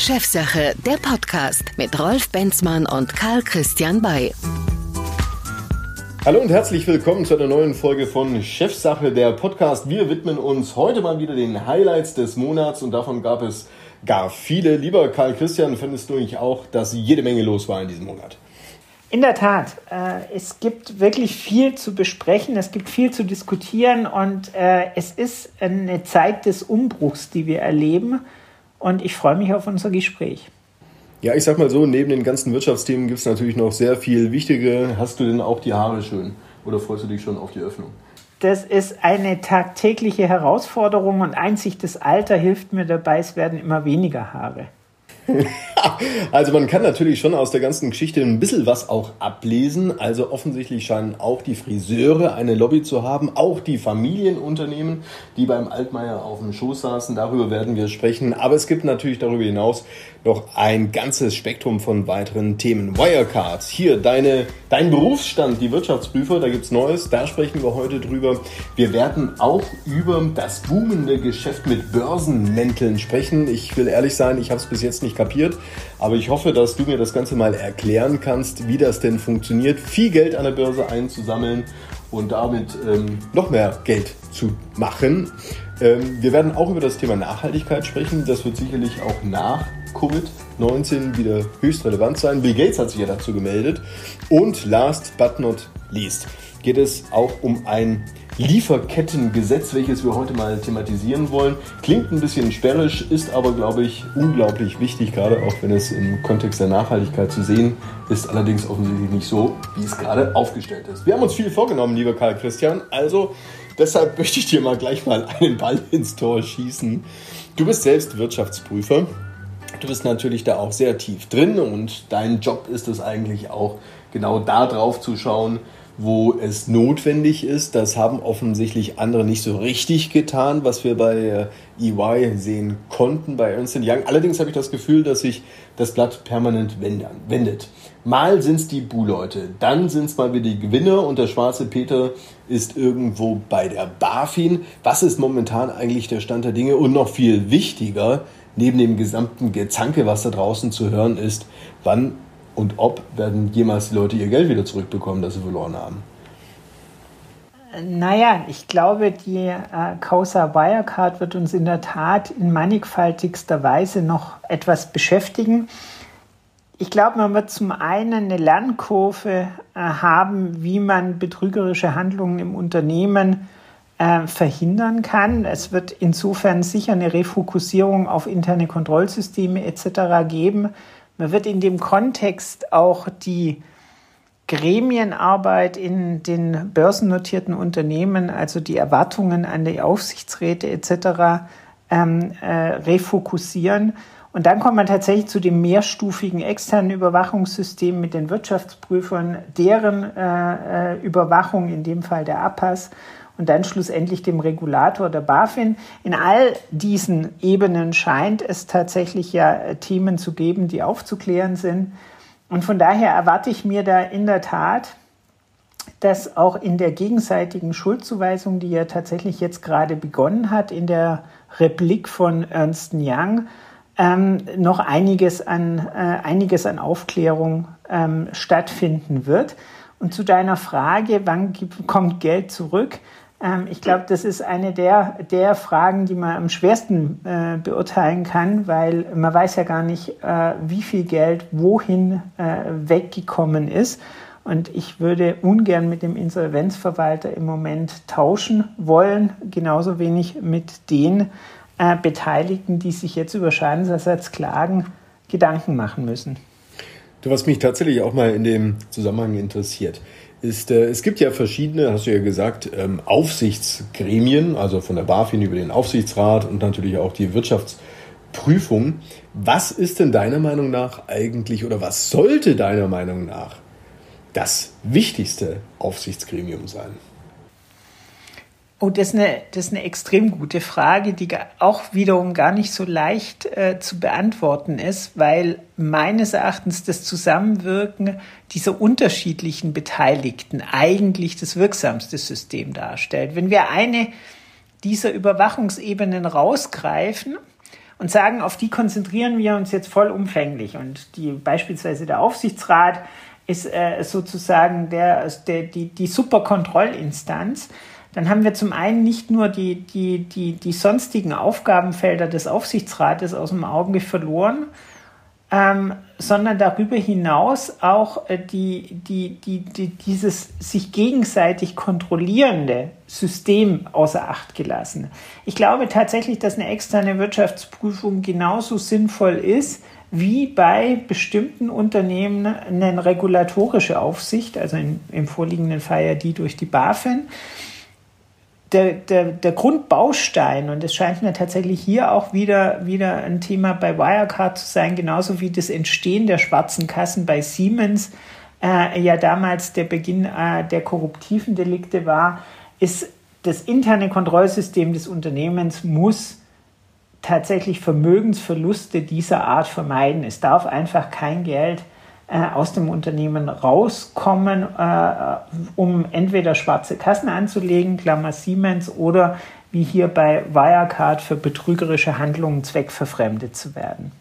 Chefsache, der Podcast mit Rolf Benzmann und Karl Christian Bay. Hallo und herzlich willkommen zu einer neuen Folge von Chefsache, der Podcast. Wir widmen uns heute mal wieder den Highlights des Monats und davon gab es gar viele. Lieber Karl Christian, findest du nicht auch, dass jede Menge los war in diesem Monat? In der Tat, äh, es gibt wirklich viel zu besprechen, es gibt viel zu diskutieren und äh, es ist eine Zeit des Umbruchs, die wir erleben und ich freue mich auf unser Gespräch. Ja, ich sag mal so, neben den ganzen Wirtschaftsthemen gibt es natürlich noch sehr viel wichtige. Hast du denn auch die Haare schön oder freust du dich schon auf die Öffnung? Das ist eine tagtägliche Herausforderung und einzig das Alter hilft mir dabei, es werden immer weniger Haare. also man kann natürlich schon aus der ganzen Geschichte ein bisschen was auch ablesen. Also offensichtlich scheinen auch die Friseure eine Lobby zu haben, auch die Familienunternehmen, die beim Altmaier auf dem Schoß saßen. Darüber werden wir sprechen. Aber es gibt natürlich darüber hinaus noch ein ganzes Spektrum von weiteren Themen. Wirecard, hier deine, dein Berufsstand, die Wirtschaftsprüfer, da gibt's Neues, da sprechen wir heute drüber. Wir werden auch über das boomende Geschäft mit Börsenmänteln sprechen. Ich will ehrlich sein, ich habe es bis jetzt nicht kapiert, aber ich hoffe, dass du mir das Ganze mal erklären kannst, wie das denn funktioniert, viel Geld an der Börse einzusammeln und damit ähm, noch mehr Geld zu machen. Ähm, wir werden auch über das Thema Nachhaltigkeit sprechen. Das wird sicherlich auch nach Covid-19 wieder höchst relevant sein. Bill Gates hat sich ja dazu gemeldet. Und last but not least geht es auch um ein Lieferkettengesetz, welches wir heute mal thematisieren wollen. Klingt ein bisschen sperrisch, ist aber, glaube ich, unglaublich wichtig, gerade auch wenn es im Kontext der Nachhaltigkeit zu sehen ist, allerdings offensichtlich nicht so, wie es gerade aufgestellt ist. Wir haben uns viel vorgenommen, lieber Karl Christian, also deshalb möchte ich dir mal gleich mal einen Ball ins Tor schießen. Du bist selbst Wirtschaftsprüfer Du bist natürlich da auch sehr tief drin und dein Job ist es eigentlich auch genau da drauf zu schauen, wo es notwendig ist. Das haben offensichtlich andere nicht so richtig getan, was wir bei EY äh, sehen konnten, bei Ernst Young. Allerdings habe ich das Gefühl, dass sich das Blatt permanent wendet. Mal sind es die Bu-Leute, dann sind es mal wieder die Gewinner und der schwarze Peter ist irgendwo bei der BaFin. Was ist momentan eigentlich der Stand der Dinge? Und noch viel wichtiger, neben dem gesamten Gezanke, was da draußen zu hören ist, wann und ob werden jemals die Leute ihr Geld wieder zurückbekommen, das sie verloren haben? Naja, ich glaube, die äh, Causa Wirecard wird uns in der Tat in mannigfaltigster Weise noch etwas beschäftigen. Ich glaube, man wird zum einen eine Lernkurve äh, haben, wie man betrügerische Handlungen im Unternehmen äh, verhindern kann. Es wird insofern sicher eine Refokussierung auf interne Kontrollsysteme etc. geben. Man wird in dem Kontext auch die Gremienarbeit in den börsennotierten Unternehmen, also die Erwartungen an die Aufsichtsräte etc. Ähm, äh, refokussieren. Und dann kommt man tatsächlich zu dem mehrstufigen externen Überwachungssystem mit den Wirtschaftsprüfern, deren äh, äh Überwachung, in dem Fall der APAS, und dann schlussendlich dem Regulator der BaFin. In all diesen Ebenen scheint es tatsächlich ja äh, Themen zu geben, die aufzuklären sind. Und von daher erwarte ich mir da in der Tat, dass auch in der gegenseitigen Schuldzuweisung, die ja tatsächlich jetzt gerade begonnen hat, in der Replik von Ernst Young, ähm, noch einiges an, äh, einiges an Aufklärung ähm, stattfinden wird. Und zu deiner Frage, wann kommt Geld zurück? Ähm, ich glaube, das ist eine der, der Fragen, die man am schwersten äh, beurteilen kann, weil man weiß ja gar nicht, äh, wie viel Geld wohin äh, weggekommen ist. Und ich würde ungern mit dem Insolvenzverwalter im Moment tauschen wollen, genauso wenig mit den äh, Beteiligten, die sich jetzt über Schadensersatz klagen, Gedanken machen müssen. Du, was mich tatsächlich auch mal in dem Zusammenhang interessiert, ist, äh, es gibt ja verschiedene, hast du ja gesagt, ähm, Aufsichtsgremien, also von der BaFin über den Aufsichtsrat und natürlich auch die Wirtschaftsprüfung. Was ist denn deiner Meinung nach eigentlich oder was sollte deiner Meinung nach das wichtigste Aufsichtsgremium sein? Oh, das ist, eine, das ist eine extrem gute Frage, die auch wiederum gar nicht so leicht äh, zu beantworten ist, weil meines Erachtens das Zusammenwirken dieser unterschiedlichen Beteiligten eigentlich das wirksamste System darstellt. Wenn wir eine dieser Überwachungsebenen rausgreifen und sagen, auf die konzentrieren wir uns jetzt vollumfänglich. Und die, beispielsweise der Aufsichtsrat ist äh, sozusagen der, der, die, die Superkontrollinstanz. Dann haben wir zum einen nicht nur die, die, die, die sonstigen Aufgabenfelder des Aufsichtsrates aus dem Auge verloren, ähm, sondern darüber hinaus auch äh, die, die, die, die, dieses sich gegenseitig kontrollierende System außer Acht gelassen. Ich glaube tatsächlich, dass eine externe Wirtschaftsprüfung genauso sinnvoll ist, wie bei bestimmten Unternehmen eine regulatorische Aufsicht, also in, im vorliegenden Fall ja die durch die BaFin der, der, der Grundbaustein, und es scheint mir tatsächlich hier auch wieder, wieder ein Thema bei Wirecard zu sein, genauso wie das Entstehen der schwarzen Kassen bei Siemens äh, ja damals der Beginn äh, der korruptiven Delikte war, ist das interne Kontrollsystem des Unternehmens muss tatsächlich Vermögensverluste dieser Art vermeiden. Es darf einfach kein Geld aus dem Unternehmen rauskommen, äh, um entweder schwarze Kassen anzulegen, Klammer Siemens, oder wie hier bei Wirecard für betrügerische Handlungen zweckverfremdet zu werden.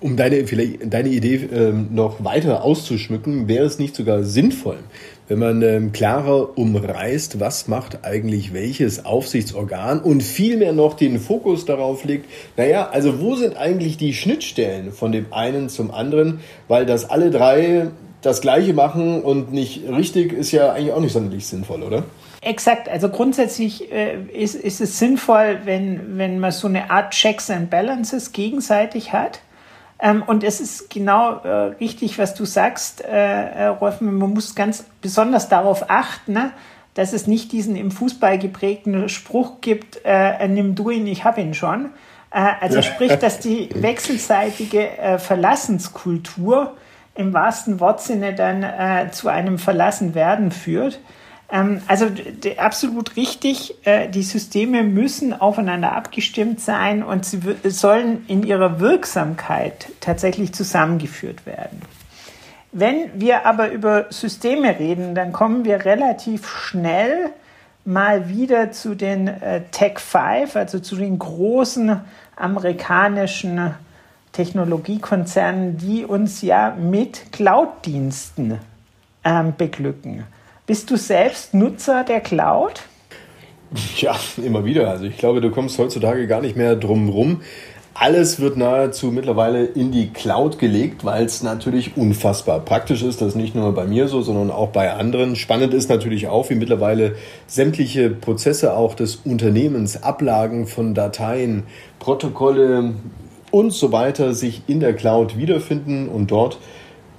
Um deine, deine Idee ähm, noch weiter auszuschmücken, wäre es nicht sogar sinnvoll, wenn man ähm, klarer umreißt, was macht eigentlich welches Aufsichtsorgan und vielmehr noch den Fokus darauf legt, naja, also wo sind eigentlich die Schnittstellen von dem einen zum anderen, weil das alle drei das Gleiche machen und nicht richtig ist ja eigentlich auch nicht sonderlich sinnvoll, oder? Exakt, also grundsätzlich äh, ist, ist es sinnvoll, wenn, wenn man so eine Art Checks and Balances gegenseitig hat ähm, und es ist genau äh, richtig, was du sagst, äh, äh, Rolf. Man muss ganz besonders darauf achten, ne, dass es nicht diesen im Fußball geprägten Spruch gibt, äh, nimm du ihn, ich hab ihn schon. Äh, also sprich, dass die wechselseitige äh, Verlassenskultur im wahrsten Wortsinne dann äh, zu einem Verlassenwerden führt. Ähm, also absolut richtig, äh, die Systeme müssen aufeinander abgestimmt sein und sie sollen in ihrer Wirksamkeit tatsächlich zusammengeführt werden. Wenn wir aber über Systeme reden, dann kommen wir relativ schnell mal wieder zu den äh, Tech 5, also zu den großen amerikanischen Technologiekonzernen, die uns ja mit Cloud-Diensten ähm, beglücken. Bist du selbst Nutzer der Cloud? Ja, immer wieder. Also ich glaube, du kommst heutzutage gar nicht mehr drum rum. Alles wird nahezu mittlerweile in die Cloud gelegt, weil es natürlich unfassbar praktisch ist. Das ist nicht nur bei mir so, sondern auch bei anderen. Spannend ist natürlich auch, wie mittlerweile sämtliche Prozesse auch des Unternehmens, Ablagen von Dateien, Protokolle und so weiter sich in der Cloud wiederfinden und dort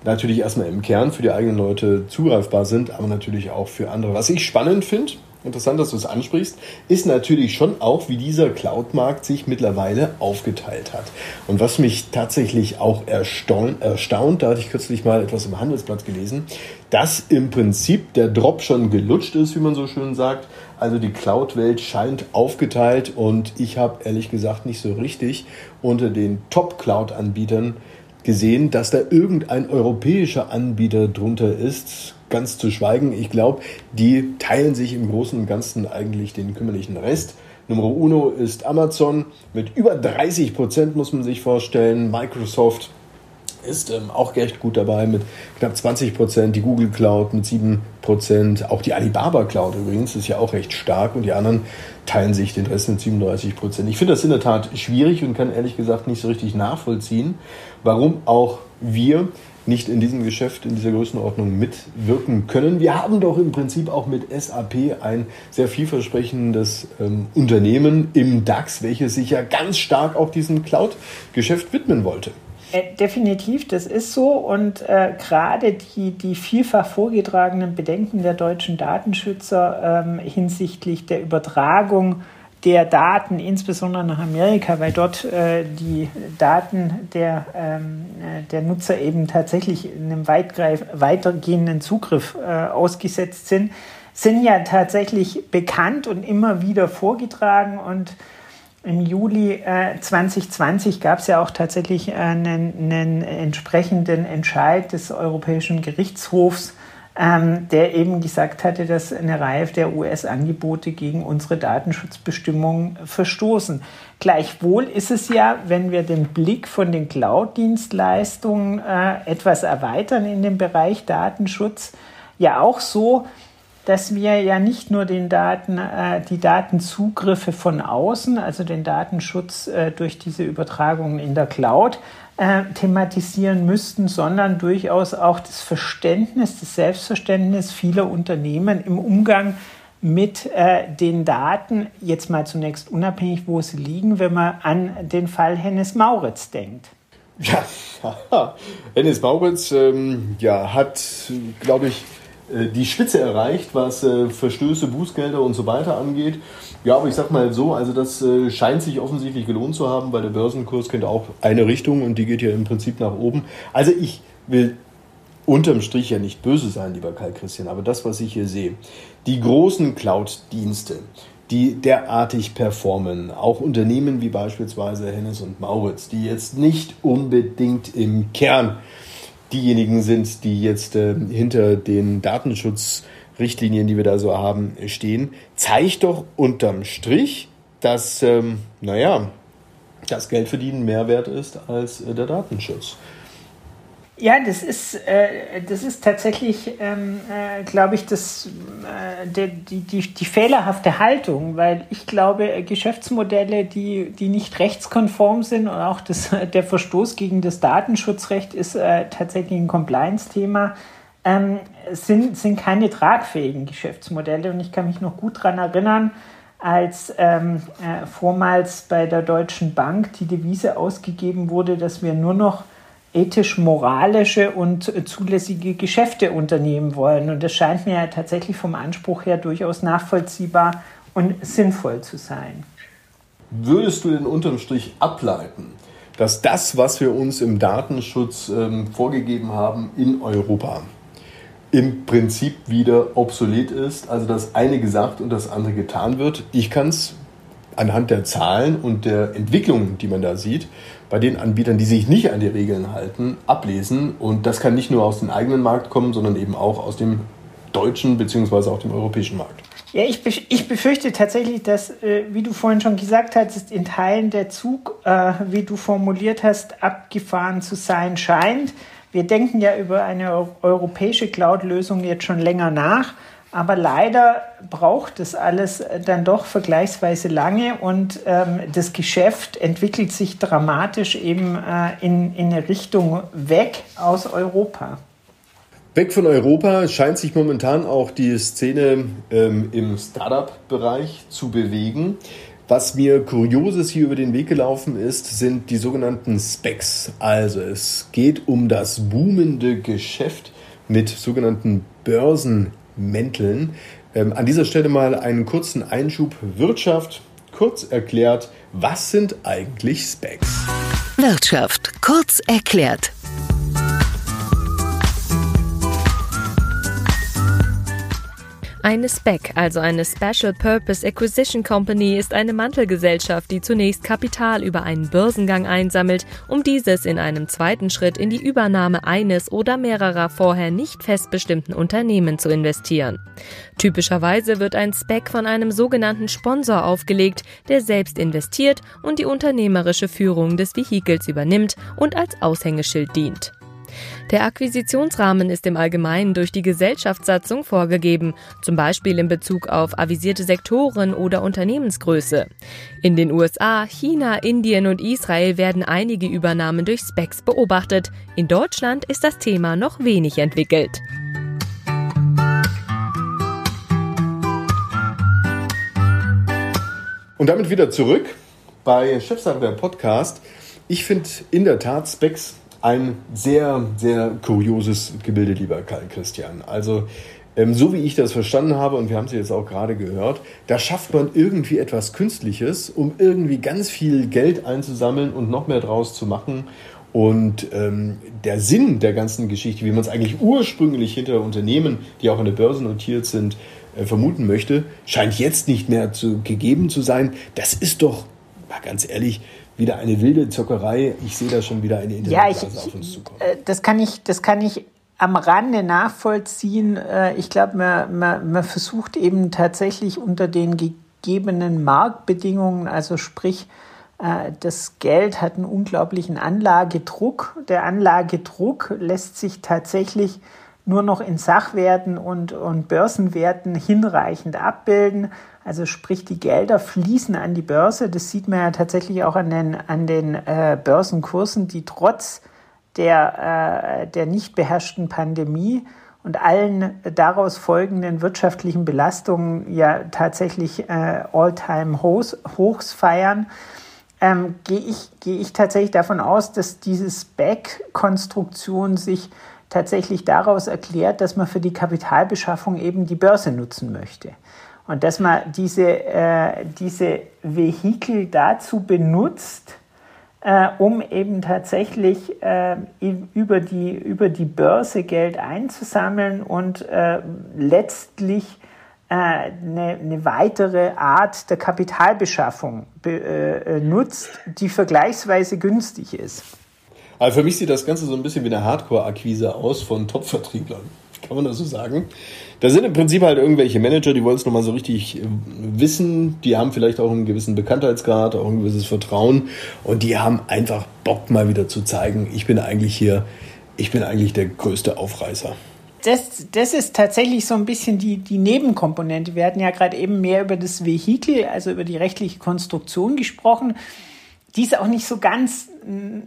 natürlich erstmal im Kern für die eigenen Leute zugreifbar sind, aber natürlich auch für andere. Was ich spannend finde, interessant, dass du es ansprichst, ist natürlich schon auch, wie dieser Cloud-Markt sich mittlerweile aufgeteilt hat. Und was mich tatsächlich auch erstaunt, erstaunt, da hatte ich kürzlich mal etwas im Handelsblatt gelesen, dass im Prinzip der Drop schon gelutscht ist, wie man so schön sagt. Also die Cloud-Welt scheint aufgeteilt und ich habe ehrlich gesagt nicht so richtig unter den Top-Cloud-Anbietern gesehen, dass da irgendein europäischer Anbieter drunter ist. Ganz zu schweigen. Ich glaube, die teilen sich im Großen und Ganzen eigentlich den kümmerlichen Rest. Nummer uno ist Amazon mit über 30 Prozent, muss man sich vorstellen. Microsoft ist ähm, auch recht gut dabei mit knapp 20 Prozent. Die Google Cloud mit 7 Prozent. Auch die Alibaba Cloud übrigens ist ja auch recht stark und die anderen teilen sich den Rest mit 37 Prozent. Ich finde das in der Tat schwierig und kann ehrlich gesagt nicht so richtig nachvollziehen, warum auch wir nicht in diesem Geschäft in dieser Größenordnung mitwirken können. Wir haben doch im Prinzip auch mit SAP ein sehr vielversprechendes ähm, Unternehmen im DAX, welches sich ja ganz stark auch diesem Cloud-Geschäft widmen wollte. Äh, definitiv, das ist so. Und äh, gerade die, die vielfach vorgetragenen Bedenken der deutschen Datenschützer ähm, hinsichtlich der Übertragung der Daten, insbesondere nach Amerika, weil dort äh, die Daten der, ähm, äh, der Nutzer eben tatsächlich einem weitergehenden Zugriff äh, ausgesetzt sind, sind ja tatsächlich bekannt und immer wieder vorgetragen und im Juli äh, 2020 gab es ja auch tatsächlich einen, einen, entsprechenden Entscheid des Europäischen Gerichtshofs ähm, der eben gesagt hatte, dass eine Reihe der US-Angebote gegen unsere Datenschutzbestimmungen verstoßen. Gleichwohl ist es ja, wenn wir den Blick von den Cloud-Dienstleistungen äh, etwas erweitern in dem Bereich Datenschutz, ja auch so, dass wir ja nicht nur den Daten, äh, die Datenzugriffe von außen, also den Datenschutz äh, durch diese Übertragungen in der Cloud, äh, thematisieren müssten, sondern durchaus auch das Verständnis, das Selbstverständnis vieler Unternehmen im Umgang mit äh, den Daten, jetzt mal zunächst unabhängig, wo sie liegen, wenn man an den Fall Hennes Mauritz denkt. Ja, Hennes Mauritz ähm, ja, hat, glaube ich, die Spitze erreicht, was äh, Verstöße, Bußgelder und so weiter angeht. Ja, aber ich sag mal so, also das äh, scheint sich offensichtlich gelohnt zu haben, weil der Börsenkurs kennt auch eine Richtung und die geht ja im Prinzip nach oben. Also ich will unterm Strich ja nicht böse sein, lieber Karl Christian, aber das, was ich hier sehe, die großen Cloud-Dienste, die derartig performen, auch Unternehmen wie beispielsweise Hennes und Mauritz, die jetzt nicht unbedingt im Kern diejenigen sind, die jetzt äh, hinter den Datenschutzrichtlinien, die wir da so haben, stehen, zeigt doch unterm Strich, dass, ähm, naja, das Geldverdienen mehr wert ist als äh, der Datenschutz. Ja, das ist, äh, das ist tatsächlich, ähm, äh, glaube ich, das, äh, die, die, die fehlerhafte Haltung, weil ich glaube, Geschäftsmodelle, die, die nicht rechtskonform sind und auch das, der Verstoß gegen das Datenschutzrecht ist äh, tatsächlich ein Compliance-Thema, ähm, sind, sind keine tragfähigen Geschäftsmodelle. Und ich kann mich noch gut daran erinnern, als ähm, äh, vormals bei der Deutschen Bank die Devise ausgegeben wurde, dass wir nur noch ethisch-moralische und zulässige Geschäfte unternehmen wollen. Und das scheint mir ja tatsächlich vom Anspruch her durchaus nachvollziehbar und sinnvoll zu sein. Würdest du denn unterm Strich ableiten, dass das, was wir uns im Datenschutz ähm, vorgegeben haben in Europa, im Prinzip wieder obsolet ist, also das eine gesagt und das andere getan wird? Ich kann es anhand der Zahlen und der Entwicklungen, die man da sieht, bei den Anbietern, die sich nicht an die Regeln halten, ablesen. Und das kann nicht nur aus dem eigenen Markt kommen, sondern eben auch aus dem deutschen bzw. auch dem europäischen Markt. Ja, ich, ich befürchte tatsächlich, dass, äh, wie du vorhin schon gesagt hast, in Teilen der Zug, äh, wie du formuliert hast, abgefahren zu sein scheint. Wir denken ja über eine europäische Cloud-Lösung jetzt schon länger nach. Aber leider braucht das alles dann doch vergleichsweise lange und ähm, das Geschäft entwickelt sich dramatisch eben äh, in, in eine Richtung weg aus Europa. Weg von Europa scheint sich momentan auch die Szene ähm, im Startup-Bereich zu bewegen. Was mir Kurioses hier über den Weg gelaufen ist, sind die sogenannten Specs. Also es geht um das boomende Geschäft mit sogenannten Börsen mänteln. Ähm, an dieser Stelle mal einen kurzen Einschub Wirtschaft. Kurz erklärt, was sind eigentlich Specs? Wirtschaft kurz erklärt. Eine SPEC, also eine Special Purpose Acquisition Company, ist eine Mantelgesellschaft, die zunächst Kapital über einen Börsengang einsammelt, um dieses in einem zweiten Schritt in die Übernahme eines oder mehrerer vorher nicht festbestimmten Unternehmen zu investieren. Typischerweise wird ein SPEC von einem sogenannten Sponsor aufgelegt, der selbst investiert und die unternehmerische Führung des Vehikels übernimmt und als Aushängeschild dient. Der Akquisitionsrahmen ist im Allgemeinen durch die Gesellschaftssatzung vorgegeben, zum Beispiel in Bezug auf avisierte Sektoren oder Unternehmensgröße. In den USA, China, Indien und Israel werden einige Übernahmen durch Specs beobachtet. In Deutschland ist das Thema noch wenig entwickelt. Und damit wieder zurück bei Chefsache der Podcast. Ich finde in der Tat Specs ein sehr, sehr kurioses Gebilde, lieber Karl Christian. Also, ähm, so wie ich das verstanden habe, und wir haben es jetzt auch gerade gehört, da schafft man irgendwie etwas Künstliches, um irgendwie ganz viel Geld einzusammeln und noch mehr draus zu machen. Und ähm, der Sinn der ganzen Geschichte, wie man es eigentlich ursprünglich hinter Unternehmen, die auch an der Börse notiert sind, äh, vermuten möchte, scheint jetzt nicht mehr zu, gegeben zu sein. Das ist doch, mal ganz ehrlich, wieder eine wilde Zockerei. Ich sehe da schon wieder eine Internetblase ja, auf uns zukommen. Äh, das kann ich, das kann ich am Rande nachvollziehen. Äh, ich glaube, man, man, man versucht eben tatsächlich unter den gegebenen Marktbedingungen, also sprich, äh, das Geld hat einen unglaublichen Anlagedruck. Der Anlagedruck lässt sich tatsächlich nur noch in Sachwerten und, und Börsenwerten hinreichend abbilden. Also sprich, die Gelder fließen an die Börse. Das sieht man ja tatsächlich auch an den, an den äh, Börsenkursen, die trotz der, äh, der nicht beherrschten Pandemie und allen daraus folgenden wirtschaftlichen Belastungen ja tatsächlich äh, All-Time-Hochs feiern, ähm, gehe ich, geh ich tatsächlich davon aus, dass diese Spec-Konstruktion sich tatsächlich daraus erklärt, dass man für die Kapitalbeschaffung eben die Börse nutzen möchte. Und dass man diese, äh, diese Vehikel dazu benutzt, äh, um eben tatsächlich äh, über, die, über die Börse Geld einzusammeln und äh, letztlich äh, eine, eine weitere Art der Kapitalbeschaffung be, äh, nutzt, die vergleichsweise günstig ist. Aber für mich sieht das Ganze so ein bisschen wie eine Hardcore-Akquise aus von Top-Vertrieblern. Kann man das so sagen? Da sind im Prinzip halt irgendwelche Manager, die wollen es nochmal so richtig äh, wissen. Die haben vielleicht auch einen gewissen Bekanntheitsgrad, auch ein gewisses Vertrauen. Und die haben einfach Bock mal wieder zu zeigen, ich bin eigentlich hier, ich bin eigentlich der größte Aufreißer. Das, das ist tatsächlich so ein bisschen die, die Nebenkomponente. Wir hatten ja gerade eben mehr über das Vehikel, also über die rechtliche Konstruktion gesprochen. Die ist auch nicht so ganz,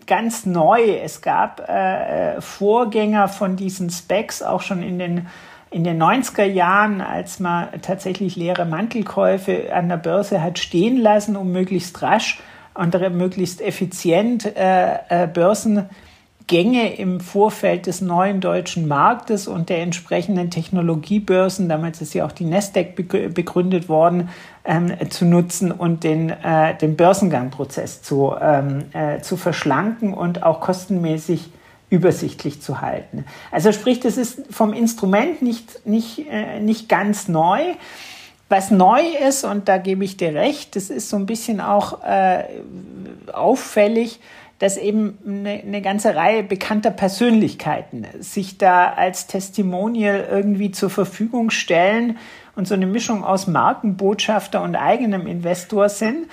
ganz neu. Es gab äh, Vorgänger von diesen Specs auch schon in den in den 90er Jahren, als man tatsächlich leere Mantelkäufe an der Börse hat stehen lassen, um möglichst rasch und möglichst effizient äh, äh, Börsengänge im Vorfeld des neuen deutschen Marktes und der entsprechenden Technologiebörsen, damals ist ja auch die Nasdaq begründet worden, ähm, zu nutzen und den, äh, den Börsengangprozess zu, ähm, äh, zu verschlanken und auch kostenmäßig übersichtlich zu halten. Also sprich, das ist vom Instrument nicht, nicht, äh, nicht ganz neu. Was neu ist, und da gebe ich dir recht, das ist so ein bisschen auch äh, auffällig, dass eben eine, eine ganze Reihe bekannter Persönlichkeiten sich da als Testimonial irgendwie zur Verfügung stellen und so eine Mischung aus Markenbotschafter und eigenem Investor sind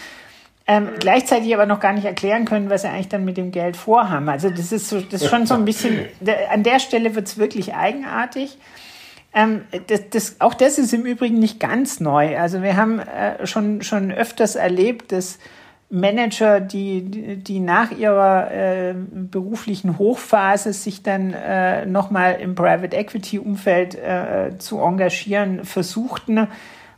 ähm, gleichzeitig aber noch gar nicht erklären können, was sie eigentlich dann mit dem Geld vorhaben. Also das ist, so, das ist schon so ein bisschen, an der Stelle wird es wirklich eigenartig. Ähm, das, das, auch das ist im Übrigen nicht ganz neu. Also wir haben äh, schon, schon öfters erlebt, dass Manager, die, die nach ihrer äh, beruflichen Hochphase sich dann äh, nochmal im Private Equity Umfeld äh, zu engagieren versuchten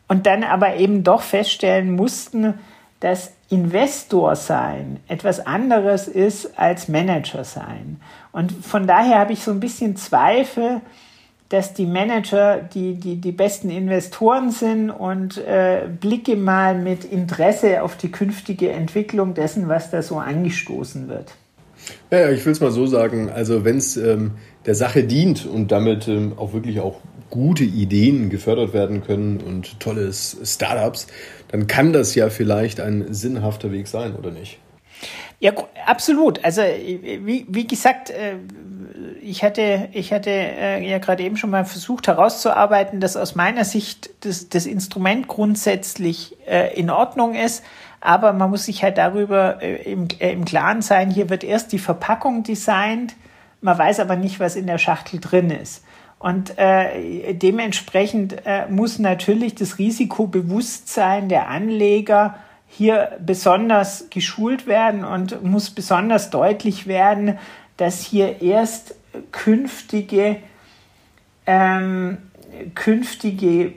und dann aber eben doch feststellen mussten, dass Investor sein etwas anderes ist als Manager sein. Und von daher habe ich so ein bisschen Zweifel, dass die Manager die, die, die besten Investoren sind und äh, blicke mal mit Interesse auf die künftige Entwicklung dessen, was da so angestoßen wird. Ja, ich will es mal so sagen, also wenn es ähm, der Sache dient und damit ähm, auch wirklich auch gute Ideen gefördert werden können und tolle Startups, dann kann das ja vielleicht ein sinnhafter Weg sein, oder nicht? Ja, absolut. Also wie, wie gesagt, äh, ich hatte, ich hatte äh, ja gerade eben schon mal versucht herauszuarbeiten, dass aus meiner Sicht das, das Instrument grundsätzlich äh, in Ordnung ist. Aber man muss sich halt darüber im, im Klaren sein, hier wird erst die Verpackung designt, man weiß aber nicht, was in der Schachtel drin ist. Und äh, dementsprechend äh, muss natürlich das Risikobewusstsein der Anleger hier besonders geschult werden und muss besonders deutlich werden, dass hier erst künftige, ähm, künftige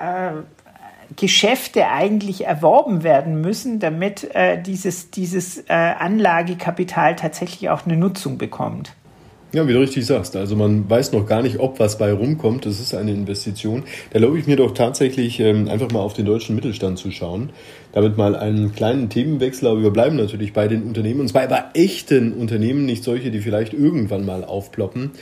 äh, Geschäfte eigentlich erworben werden müssen, damit äh, dieses, dieses äh, Anlagekapital tatsächlich auch eine Nutzung bekommt. Ja, wie du richtig sagst. Also man weiß noch gar nicht, ob was bei rumkommt. Das ist eine Investition. Da glaube ich mir doch tatsächlich ähm, einfach mal auf den deutschen Mittelstand zu schauen. Damit mal einen kleinen Themenwechsel. Aber wir bleiben natürlich bei den Unternehmen. Und zwar bei echten Unternehmen, nicht solche, die vielleicht irgendwann mal aufploppen.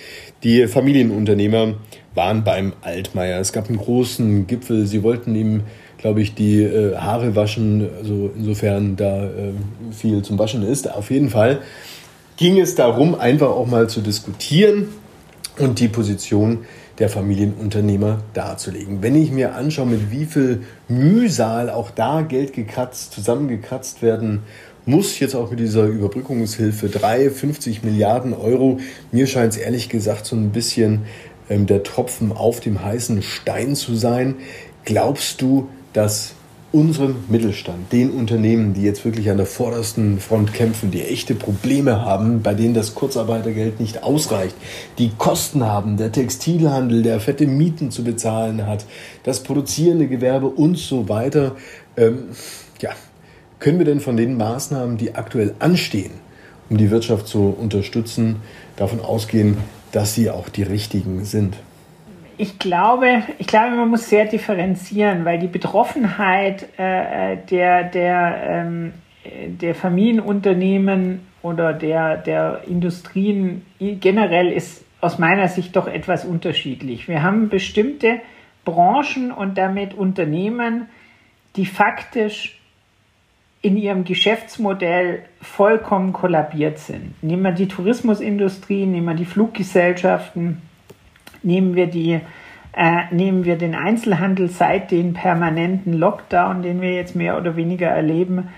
Die Familienunternehmer waren beim Altmaier. Es gab einen großen Gipfel. Sie wollten ihm glaube ich, die äh, Haare waschen, also insofern da äh, viel zum Waschen ist. Auf jeden Fall ging es darum, einfach auch mal zu diskutieren. und die Position der Familienunternehmer darzulegen. Wenn ich mir anschaue, mit wie viel Mühsal auch da Geld gekratzt, zusammengekratzt werden muss, jetzt auch mit dieser Überbrückungshilfe 3, 50 Milliarden Euro, mir scheint es ehrlich gesagt so ein bisschen ähm, der Tropfen auf dem heißen Stein zu sein. Glaubst du, dass unserem Mittelstand, den Unternehmen, die jetzt wirklich an der vordersten Front kämpfen, die echte Probleme haben, bei denen das Kurzarbeitergeld nicht ausreicht, die Kosten haben, der Textilhandel, der fette Mieten zu bezahlen hat, das produzierende Gewerbe und so weiter. Ähm, ja, können wir denn von den Maßnahmen, die aktuell anstehen, um die Wirtschaft zu unterstützen, davon ausgehen, dass sie auch die richtigen sind? Ich glaube, ich glaube, man muss sehr differenzieren, weil die Betroffenheit äh, der, der, ähm, der Familienunternehmen oder der, der Industrien generell ist aus meiner Sicht doch etwas unterschiedlich. Wir haben bestimmte Branchen und damit Unternehmen, die faktisch in ihrem Geschäftsmodell vollkommen kollabiert sind. Nehmen wir die Tourismusindustrie, nehmen wir die Fluggesellschaften, nehmen wir die äh, nehmen wir den Einzelhandel seit den permanenten Lockdown, den wir jetzt mehr oder weniger erleben,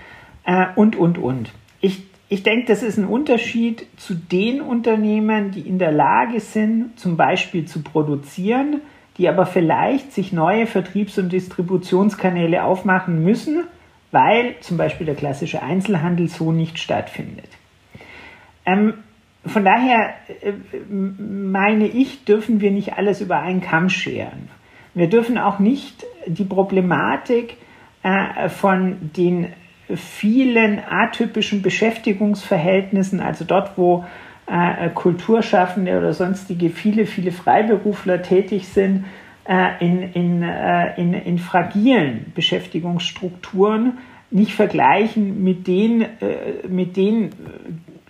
äh, und, und, und. Ich, ich denke, das ist ein Unterschied zu den Unternehmen, die in der Lage sind, zum Beispiel zu produzieren, die aber vielleicht sich neue Vertriebs- und Distributionskanäle aufmachen müssen, weil zum Beispiel der klassische Einzelhandel so nicht stattfindet. Ähm, von daher äh, meine ich, dürfen wir nicht alles über einen Kamm scheren. Wir dürfen auch nicht die Problematik äh, von den vielen atypischen Beschäftigungsverhältnissen, also dort, wo äh, Kulturschaffende oder sonstige viele, viele Freiberufler tätig sind, in, in, in, in fragilen Beschäftigungsstrukturen nicht vergleichen mit den, mit den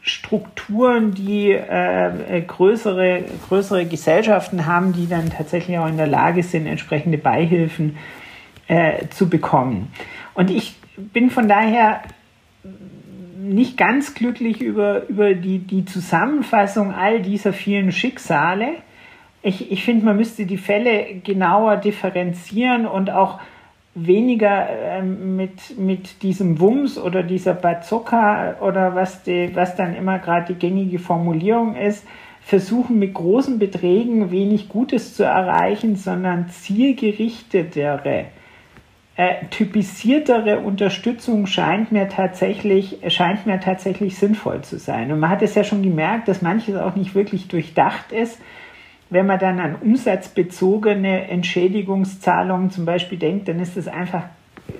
Strukturen, die äh, größere, größere Gesellschaften haben, die dann tatsächlich auch in der Lage sind, entsprechende Beihilfen äh, zu bekommen. Und ich bin von daher nicht ganz glücklich über, über die, die Zusammenfassung all dieser vielen Schicksale. Ich, ich finde, man müsste die Fälle genauer differenzieren und auch weniger ähm, mit, mit diesem Wumms oder dieser Bazooka oder was, die, was dann immer gerade die gängige Formulierung ist, versuchen mit großen Beträgen wenig Gutes zu erreichen, sondern zielgerichtetere, äh, typisiertere Unterstützung scheint mir tatsächlich, scheint mir tatsächlich sinnvoll zu sein. Und man hat es ja schon gemerkt, dass manches auch nicht wirklich durchdacht ist wenn man dann an umsatzbezogene Entschädigungszahlungen zum Beispiel denkt, dann ist es einfach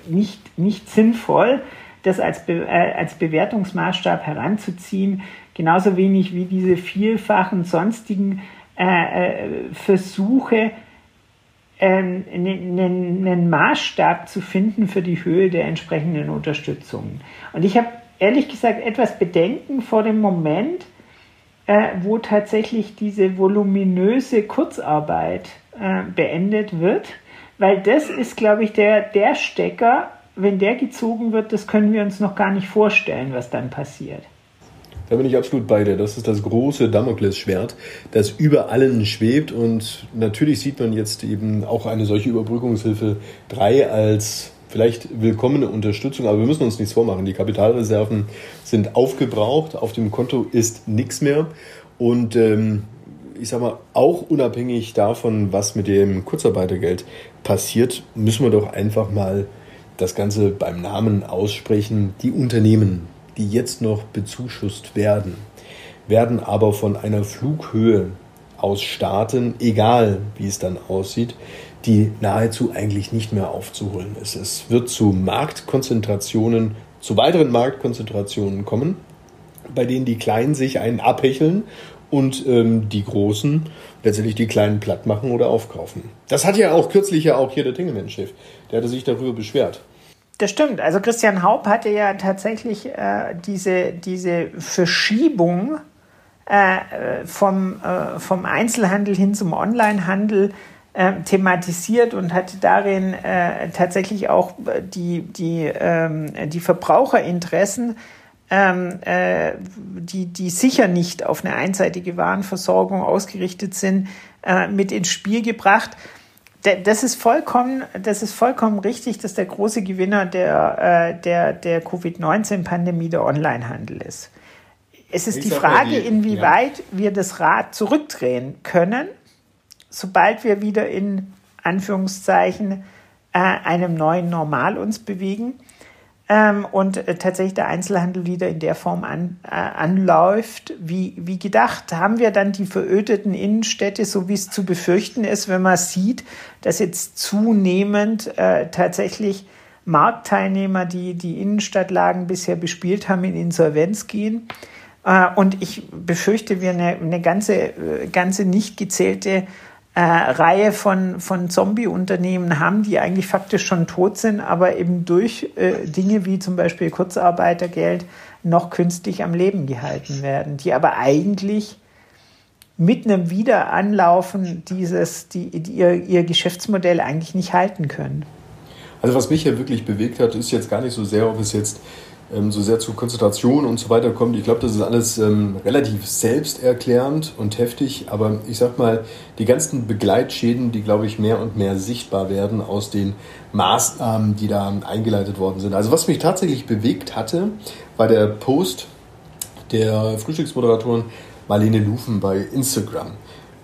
nicht, nicht sinnvoll, das als, Be äh, als Bewertungsmaßstab heranzuziehen. Genauso wenig wie diese vielfachen sonstigen äh, äh Versuche, einen, einen, einen Maßstab zu finden für die Höhe der entsprechenden Unterstützung. Und ich habe ehrlich gesagt etwas Bedenken vor dem Moment, äh, wo tatsächlich diese voluminöse Kurzarbeit äh, beendet wird, weil das ist, glaube ich, der, der Stecker, wenn der gezogen wird, das können wir uns noch gar nicht vorstellen, was dann passiert. Da bin ich absolut bei dir. Das ist das große Damoklesschwert, das über allen schwebt. Und natürlich sieht man jetzt eben auch eine solche Überbrückungshilfe 3 als vielleicht willkommene Unterstützung, aber wir müssen uns nichts vormachen. Die Kapitalreserven sind aufgebraucht, auf dem Konto ist nichts mehr. Und ähm, ich sag mal, auch unabhängig davon, was mit dem Kurzarbeitergeld passiert, müssen wir doch einfach mal das Ganze beim Namen aussprechen. Die Unternehmen, die jetzt noch bezuschusst werden, werden aber von einer Flughöhe aus starten, egal wie es dann aussieht, die nahezu eigentlich nicht mehr aufzuholen ist. Es wird zu Marktkonzentrationen, zu weiteren Marktkonzentrationen kommen, bei denen die Kleinen sich einen abhecheln und ähm, die Großen letztendlich die Kleinen platt machen oder aufkaufen. Das hat ja auch kürzlich ja auch hier der Tingelmann-Chef, der hatte sich darüber beschwert. Das stimmt. Also Christian Haupt hatte ja tatsächlich äh, diese, diese Verschiebung äh, vom, äh, vom Einzelhandel hin zum Onlinehandel äh, thematisiert und hat darin äh, tatsächlich auch die, die, ähm, die Verbraucherinteressen ähm, äh, die, die sicher nicht auf eine einseitige Warenversorgung ausgerichtet sind, äh, mit ins Spiel gebracht. Das ist vollkommen, das ist vollkommen richtig, dass der große Gewinner der, äh, der, der Covid-19-Pandemie der Onlinehandel ist. Es ist ich die Frage, die, inwieweit ja. wir das Rad zurückdrehen können, sobald wir wieder in Anführungszeichen äh, einem neuen Normal uns bewegen ähm, und äh, tatsächlich der Einzelhandel wieder in der Form an, äh, anläuft, wie, wie gedacht. Haben wir dann die verödeten Innenstädte, so wie es zu befürchten ist, wenn man sieht, dass jetzt zunehmend äh, tatsächlich Marktteilnehmer, die die Innenstadtlagen bisher bespielt haben, in Insolvenz gehen. Äh, und ich befürchte, wir eine, eine ganze, äh, ganze nicht gezählte äh, Reihe von, von Zombie-Unternehmen haben, die eigentlich faktisch schon tot sind, aber eben durch äh, Dinge wie zum Beispiel Kurzarbeitergeld noch künstlich am Leben gehalten werden, die aber eigentlich mit einem Wiederanlaufen dieses, die, die ihr, ihr Geschäftsmodell eigentlich nicht halten können. Also was mich ja wirklich bewegt hat, ist jetzt gar nicht so sehr, ob es jetzt ähm, so sehr zu Konzentration und so weiter kommt. Ich glaube, das ist alles ähm, relativ selbsterklärend und heftig, aber ich sag mal, die ganzen Begleitschäden, die, glaube ich, mehr und mehr sichtbar werden aus den Maßnahmen, die da eingeleitet worden sind. Also was mich tatsächlich bewegt hatte, war der Post der Frühstücksmoderatorin Marlene Lufen bei Instagram.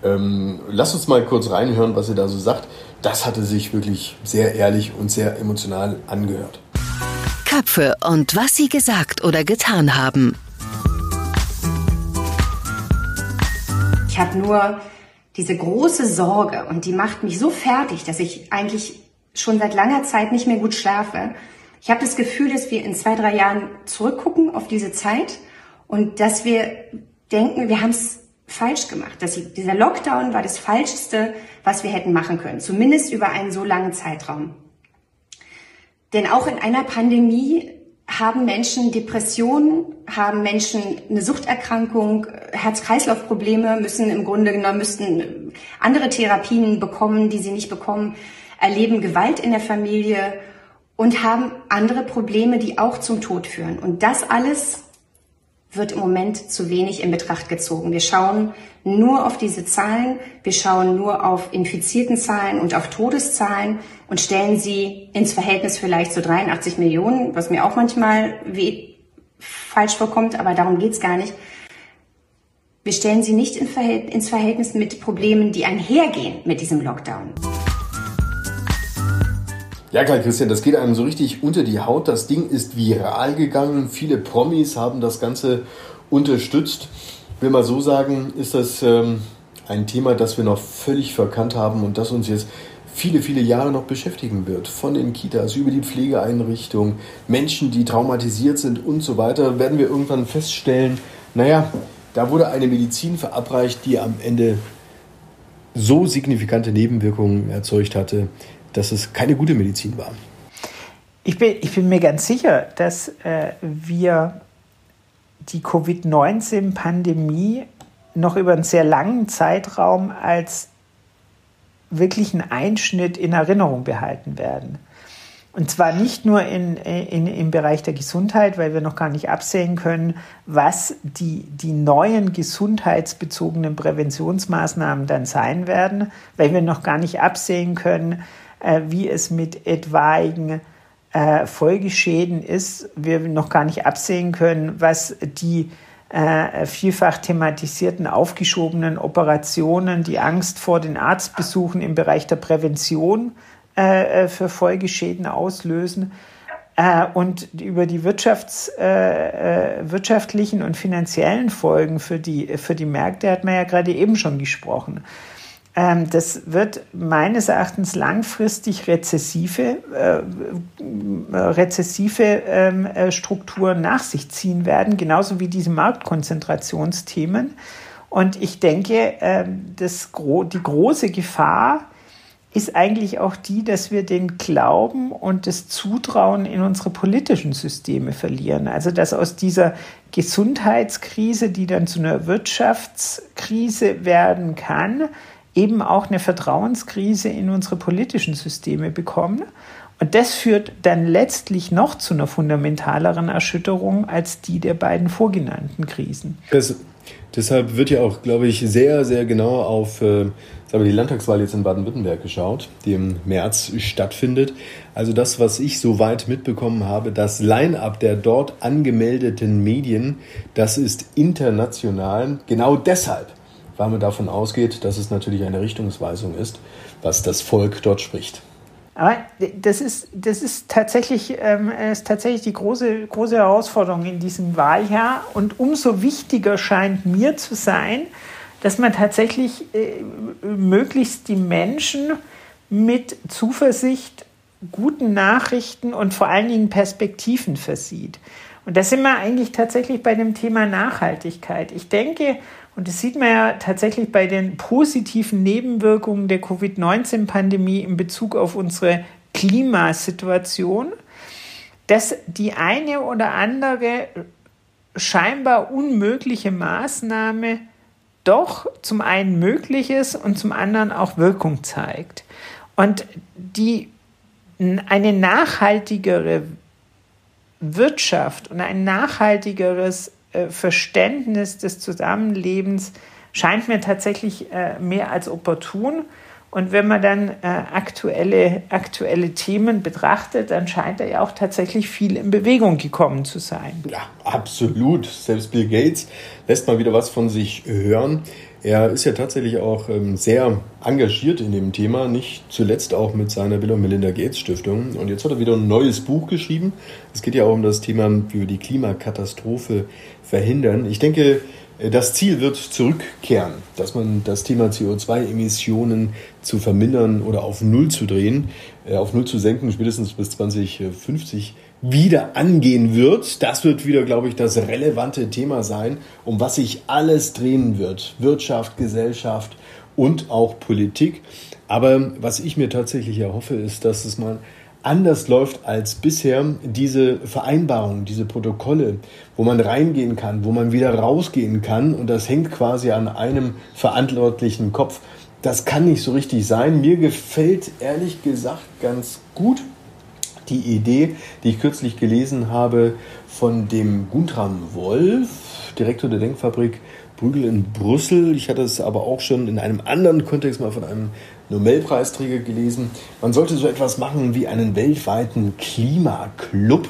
Ähm, lass uns mal kurz reinhören, was sie da so sagt. Das hatte sich wirklich sehr ehrlich und sehr emotional angehört. Köpfe und was sie gesagt oder getan haben. Ich habe nur diese große Sorge und die macht mich so fertig, dass ich eigentlich schon seit langer Zeit nicht mehr gut schlafe. Ich habe das Gefühl, dass wir in zwei, drei Jahren zurückgucken auf diese Zeit und dass wir denken, wir haben es falsch gemacht. Dass dieser Lockdown war das Falscheste, was wir hätten machen können, zumindest über einen so langen Zeitraum. Denn auch in einer Pandemie haben Menschen Depressionen, haben Menschen eine Suchterkrankung, Herz-Kreislauf-Probleme, müssen im Grunde genommen müssten andere Therapien bekommen, die sie nicht bekommen, erleben Gewalt in der Familie und haben andere Probleme, die auch zum Tod führen. Und das alles wird im Moment zu wenig in Betracht gezogen. Wir schauen nur auf diese Zahlen, wir schauen nur auf infizierten Zahlen und auf Todeszahlen und stellen sie ins Verhältnis vielleicht zu 83 Millionen, was mir auch manchmal wie falsch vorkommt, aber darum geht's gar nicht. Wir stellen sie nicht ins Verhältnis mit Problemen, die einhergehen mit diesem Lockdown. Ja, klar, Christian, das geht einem so richtig unter die Haut. Das Ding ist viral gegangen. Viele Promis haben das Ganze unterstützt. Ich will mal so sagen, ist das ähm, ein Thema, das wir noch völlig verkannt haben und das uns jetzt viele, viele Jahre noch beschäftigen wird. Von den Kitas über die Pflegeeinrichtungen, Menschen, die traumatisiert sind und so weiter, werden wir irgendwann feststellen, naja, da wurde eine Medizin verabreicht, die am Ende so signifikante Nebenwirkungen erzeugt hatte, dass es keine gute Medizin war. Ich bin, ich bin mir ganz sicher, dass äh, wir die Covid-19-Pandemie noch über einen sehr langen Zeitraum als wirklichen Einschnitt in Erinnerung behalten werden. Und zwar nicht nur in, in, im Bereich der Gesundheit, weil wir noch gar nicht absehen können, was die, die neuen gesundheitsbezogenen Präventionsmaßnahmen dann sein werden, weil wir noch gar nicht absehen können, wie es mit etwaigen äh, Folgeschäden ist, wir noch gar nicht absehen können, was die äh, vielfach thematisierten aufgeschobenen Operationen, die Angst vor den Arztbesuchen im Bereich der Prävention äh, äh für Folgeschäden auslösen. Äh, und über die Wirtschafts, äh, wirtschaftlichen und finanziellen Folgen für die, für die Märkte hat man ja gerade eben schon gesprochen. Ähm, das wird meines Erachtens langfristig rezessive, äh, rezessive ähm, äh, Strukturen nach sich ziehen werden, genauso wie diese Marktkonzentrationsthemen. Und ich denke, äh, das, die große Gefahr ist eigentlich auch die, dass wir den Glauben und das Zutrauen in unsere politischen Systeme verlieren. Also dass aus dieser Gesundheitskrise, die dann zu einer Wirtschaftskrise werden kann, eben auch eine Vertrauenskrise in unsere politischen Systeme bekommen. Und das führt dann letztlich noch zu einer fundamentaleren Erschütterung als die der beiden vorgenannten Krisen. Das, deshalb wird ja auch, glaube ich, sehr, sehr genau auf äh, sagen wir, die Landtagswahl jetzt in Baden-Württemberg geschaut, die im März stattfindet. Also das, was ich soweit mitbekommen habe, das Line-up der dort angemeldeten Medien, das ist international. Genau deshalb, weil man davon ausgeht, dass es natürlich eine Richtungsweisung ist, was das Volk dort spricht. Aber das ist, das ist, tatsächlich, ähm, ist tatsächlich die große, große Herausforderung in diesem Wahljahr. Und umso wichtiger scheint mir zu sein, dass man tatsächlich äh, möglichst die Menschen mit Zuversicht, guten Nachrichten und vor allen Dingen Perspektiven versieht. Und da sind wir eigentlich tatsächlich bei dem Thema Nachhaltigkeit. Ich denke, und das sieht man ja tatsächlich bei den positiven Nebenwirkungen der Covid-19-Pandemie in Bezug auf unsere Klimasituation, dass die eine oder andere scheinbar unmögliche Maßnahme doch zum einen möglich ist und zum anderen auch Wirkung zeigt. Und die eine nachhaltigere Wirtschaft und ein nachhaltigeres Verständnis des Zusammenlebens scheint mir tatsächlich äh, mehr als opportun. Und wenn man dann äh, aktuelle, aktuelle Themen betrachtet, dann scheint da ja auch tatsächlich viel in Bewegung gekommen zu sein. Ja, absolut. Selbst Bill Gates lässt mal wieder was von sich hören. Er ist ja tatsächlich auch ähm, sehr engagiert in dem Thema, nicht zuletzt auch mit seiner Bill und Melinda Gates Stiftung. Und jetzt hat er wieder ein neues Buch geschrieben. Es geht ja auch um das Thema, wie wir die Klimakatastrophe verhindern. Ich denke, äh, das Ziel wird zurückkehren, dass man das Thema CO2-Emissionen zu vermindern oder auf Null zu drehen, äh, auf Null zu senken, spätestens bis 2050 wieder angehen wird. Das wird wieder, glaube ich, das relevante Thema sein, um was sich alles drehen wird. Wirtschaft, Gesellschaft und auch Politik. Aber was ich mir tatsächlich erhoffe, ist, dass es mal anders läuft als bisher, diese Vereinbarungen, diese Protokolle, wo man reingehen kann, wo man wieder rausgehen kann und das hängt quasi an einem verantwortlichen Kopf. Das kann nicht so richtig sein. Mir gefällt ehrlich gesagt ganz gut die Idee, die ich kürzlich gelesen habe von dem Guntram Wolf, Direktor der Denkfabrik Brügel in Brüssel. Ich hatte es aber auch schon in einem anderen Kontext mal von einem Nobelpreisträger gelesen. Man sollte so etwas machen wie einen weltweiten Klimaclub,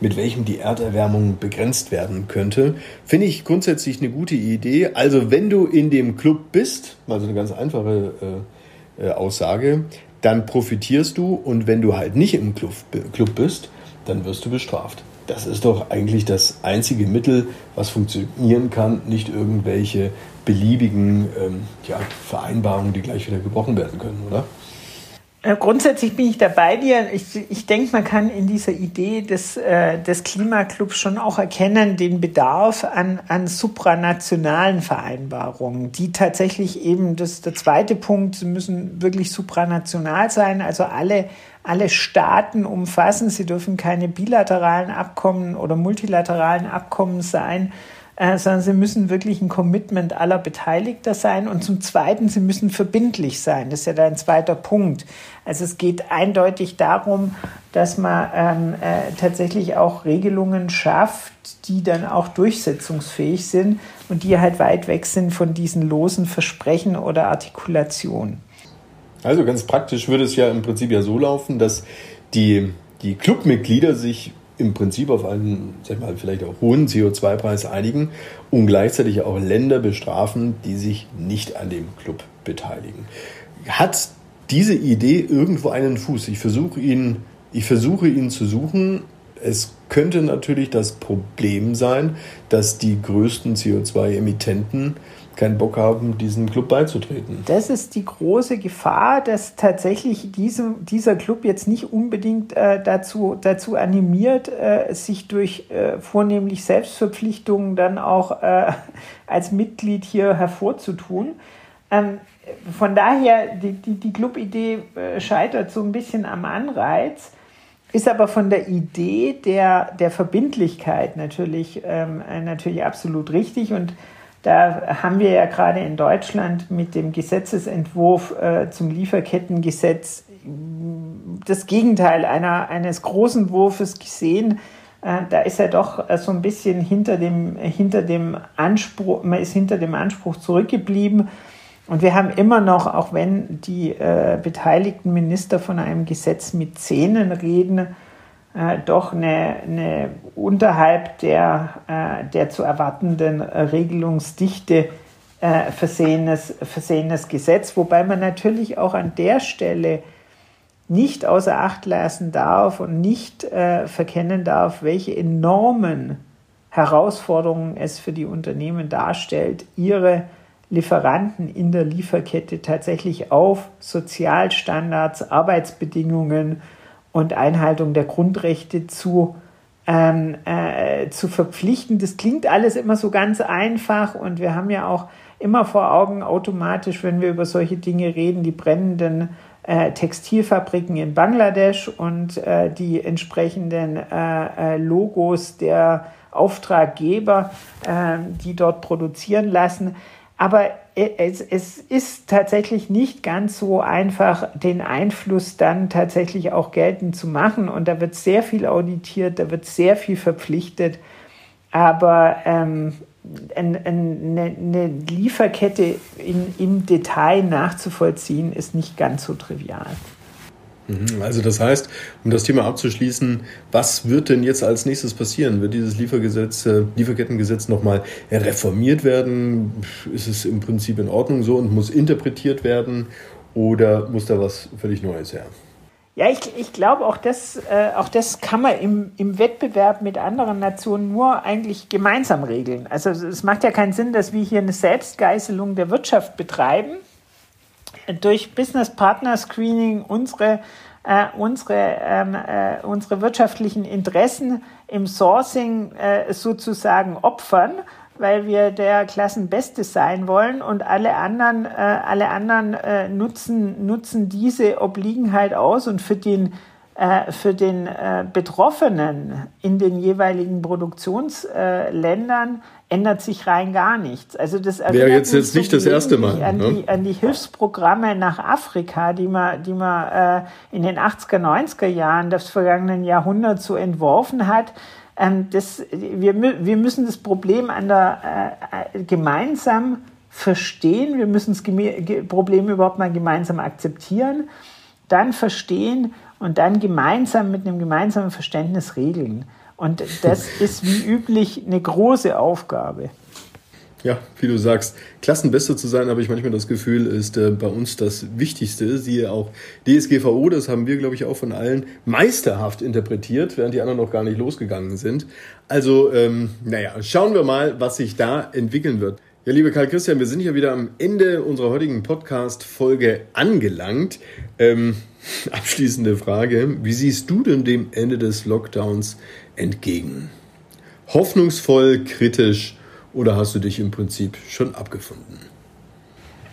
mit welchem die Erderwärmung begrenzt werden könnte. Finde ich grundsätzlich eine gute Idee. Also wenn du in dem Club bist, also eine ganz einfache äh, äh, Aussage, dann profitierst du und wenn du halt nicht im Club, bist, dann wirst du bestraft. Das ist doch eigentlich das einzige Mittel, was funktionieren kann, nicht irgendwelche beliebigen ähm, ja, Vereinbarungen, die gleich wieder gebrochen werden können, oder? Äh, grundsätzlich bin ich da bei dir. Ich, ich denke, man kann in dieser Idee des, äh, des Klimaclubs schon auch erkennen, den Bedarf an, an supranationalen Vereinbarungen, die tatsächlich eben, das der zweite Punkt, sie müssen wirklich supranational sein, also alle, alle Staaten umfassen. Sie dürfen keine bilateralen Abkommen oder multilateralen Abkommen sein, äh, sondern sie müssen wirklich ein Commitment aller Beteiligter sein. Und zum Zweiten, sie müssen verbindlich sein. Das ist ja dein zweiter Punkt. Also es geht eindeutig darum, dass man ähm, äh, tatsächlich auch Regelungen schafft, die dann auch durchsetzungsfähig sind und die halt weit weg sind von diesen losen Versprechen oder Artikulationen. Also ganz praktisch würde es ja im Prinzip ja so laufen, dass die, die Clubmitglieder sich im Prinzip auf einen, sag mal, vielleicht auch hohen CO2-Preis einigen und gleichzeitig auch Länder bestrafen, die sich nicht an dem Club beteiligen. Hat diese Idee irgendwo einen Fuß? Ich versuche ihn, ich versuche ihn zu suchen. Es könnte natürlich das Problem sein, dass die größten CO2-Emittenten keinen Bock haben, diesem Club beizutreten. Das ist die große Gefahr, dass tatsächlich diesem, dieser Club jetzt nicht unbedingt äh, dazu, dazu animiert, äh, sich durch äh, vornehmlich Selbstverpflichtungen dann auch äh, als Mitglied hier hervorzutun. Ähm, von daher, die, die, die Clubidee äh, scheitert so ein bisschen am Anreiz ist aber von der Idee der, der Verbindlichkeit natürlich, ähm, natürlich absolut richtig und Da haben wir ja gerade in Deutschland mit dem Gesetzesentwurf äh, zum Lieferkettengesetz das Gegenteil einer, eines großen Wurfes gesehen. Äh, da ist er doch äh, so ein bisschen hinter dem, hinter dem Anspruch, man ist hinter dem Anspruch zurückgeblieben. Und wir haben immer noch, auch wenn die äh, beteiligten Minister von einem Gesetz mit Zähnen reden, äh, doch eine, eine unterhalb der, äh, der zu erwartenden Regelungsdichte äh, versehenes, versehenes Gesetz, wobei man natürlich auch an der Stelle nicht außer Acht lassen darf und nicht äh, verkennen darf, welche enormen Herausforderungen es für die Unternehmen darstellt, ihre Lieferanten in der Lieferkette tatsächlich auf Sozialstandards, Arbeitsbedingungen und Einhaltung der Grundrechte zu, ähm, äh, zu verpflichten. Das klingt alles immer so ganz einfach und wir haben ja auch immer vor Augen automatisch, wenn wir über solche Dinge reden, die brennenden äh, Textilfabriken in Bangladesch und äh, die entsprechenden äh, äh Logos der Auftraggeber, äh, die dort produzieren lassen. Aber es, es ist tatsächlich nicht ganz so einfach, den Einfluss dann tatsächlich auch geltend zu machen. Und da wird sehr viel auditiert, da wird sehr viel verpflichtet. Aber ähm, eine, eine Lieferkette in, im Detail nachzuvollziehen, ist nicht ganz so trivial. Mhm. Also das heißt, um das Thema abzuschließen, was wird denn jetzt als nächstes passieren? Wird dieses Liefergesetz, äh, Lieferkettengesetz nochmal reformiert werden? Ist es im Prinzip in Ordnung so und muss interpretiert werden? Oder muss da was völlig Neues her? Ja, ich, ich glaube, auch das, äh, auch das kann man im, im Wettbewerb mit anderen Nationen nur eigentlich gemeinsam regeln. Also es macht ja keinen Sinn, dass wir hier eine Selbstgeißelung der Wirtschaft betreiben, durch Business Partner Screening unsere, äh, unsere, ähm, äh, unsere wirtschaftlichen Interessen im Sourcing äh, sozusagen opfern weil wir der Klassenbeste sein wollen und alle anderen, äh, alle anderen äh, nutzen, nutzen diese Obliegenheit aus und für den, für den äh, Betroffenen in den jeweiligen Produktionsländern ändert sich rein gar nichts. Also das wäre jetzt, jetzt nicht das erste Mal an, ne? die, an die Hilfsprogramme nach Afrika, die man, die man äh, in den 80er, 90er Jahren des vergangenen Jahrhunderts so entworfen hat ähm, das, wir, wir müssen das Problem an der, äh, gemeinsam verstehen, wir müssen das Problem überhaupt mal gemeinsam akzeptieren, dann verstehen und dann gemeinsam mit einem gemeinsamen Verständnis regeln. Und das ist wie üblich eine große Aufgabe. Ja, wie du sagst, Klassenbeste zu sein, habe ich manchmal das Gefühl, ist äh, bei uns das Wichtigste. Siehe auch DSGVO, das haben wir, glaube ich, auch von allen meisterhaft interpretiert, während die anderen noch gar nicht losgegangen sind. Also, ähm, naja, schauen wir mal, was sich da entwickeln wird. Ja, liebe Karl Christian, wir sind ja wieder am Ende unserer heutigen Podcast-Folge angelangt. Ähm, abschließende Frage. Wie siehst du denn dem Ende des Lockdowns entgegen? Hoffnungsvoll, kritisch oder hast du dich im Prinzip schon abgefunden?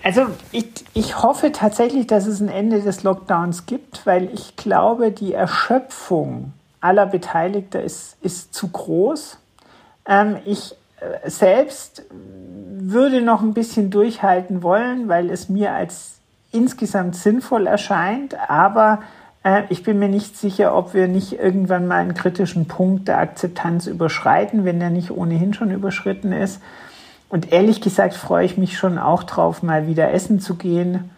Also ich, ich hoffe tatsächlich, dass es ein Ende des Lockdowns gibt, weil ich glaube, die Erschöpfung aller Beteiligter ist, ist zu groß. Ähm, ich äh, selbst würde noch ein bisschen durchhalten wollen, weil es mir als insgesamt sinnvoll erscheint, aber äh, ich bin mir nicht sicher, ob wir nicht irgendwann mal einen kritischen Punkt der Akzeptanz überschreiten, wenn der nicht ohnehin schon überschritten ist. Und ehrlich gesagt freue ich mich schon auch drauf, mal wieder essen zu gehen,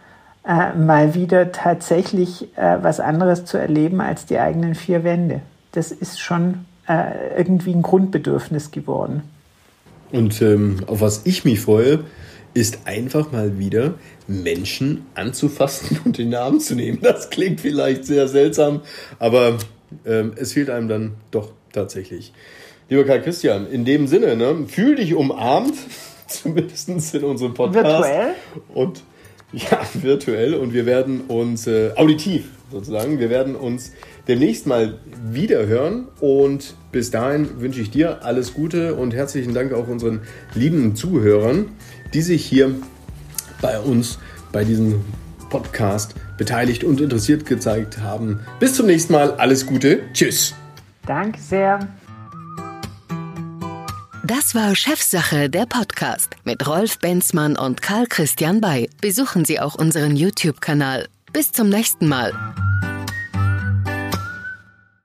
äh, mal wieder tatsächlich äh, was anderes zu erleben als die eigenen vier Wände. Das ist schon irgendwie ein Grundbedürfnis geworden. Und ähm, auf was ich mich freue, ist einfach mal wieder Menschen anzufassen und den Arm zu nehmen. Das klingt vielleicht sehr seltsam, aber ähm, es fehlt einem dann doch tatsächlich. Lieber Karl Christian, in dem Sinne, ne, fühl dich umarmt, zumindest in unserem Podcast. Virtuell? Und ja, virtuell. Und wir werden uns äh, auditiv sozusagen, wir werden uns demnächst mal wieder hören. Und bis dahin wünsche ich dir alles Gute und herzlichen Dank auch unseren lieben Zuhörern, die sich hier bei uns bei diesem Podcast beteiligt und interessiert gezeigt haben. Bis zum nächsten Mal. Alles Gute. Tschüss. Danke sehr. Das war Chefsache, der Podcast mit Rolf Benzmann und Karl Christian Bay. Besuchen Sie auch unseren YouTube-Kanal. Bis zum nächsten Mal.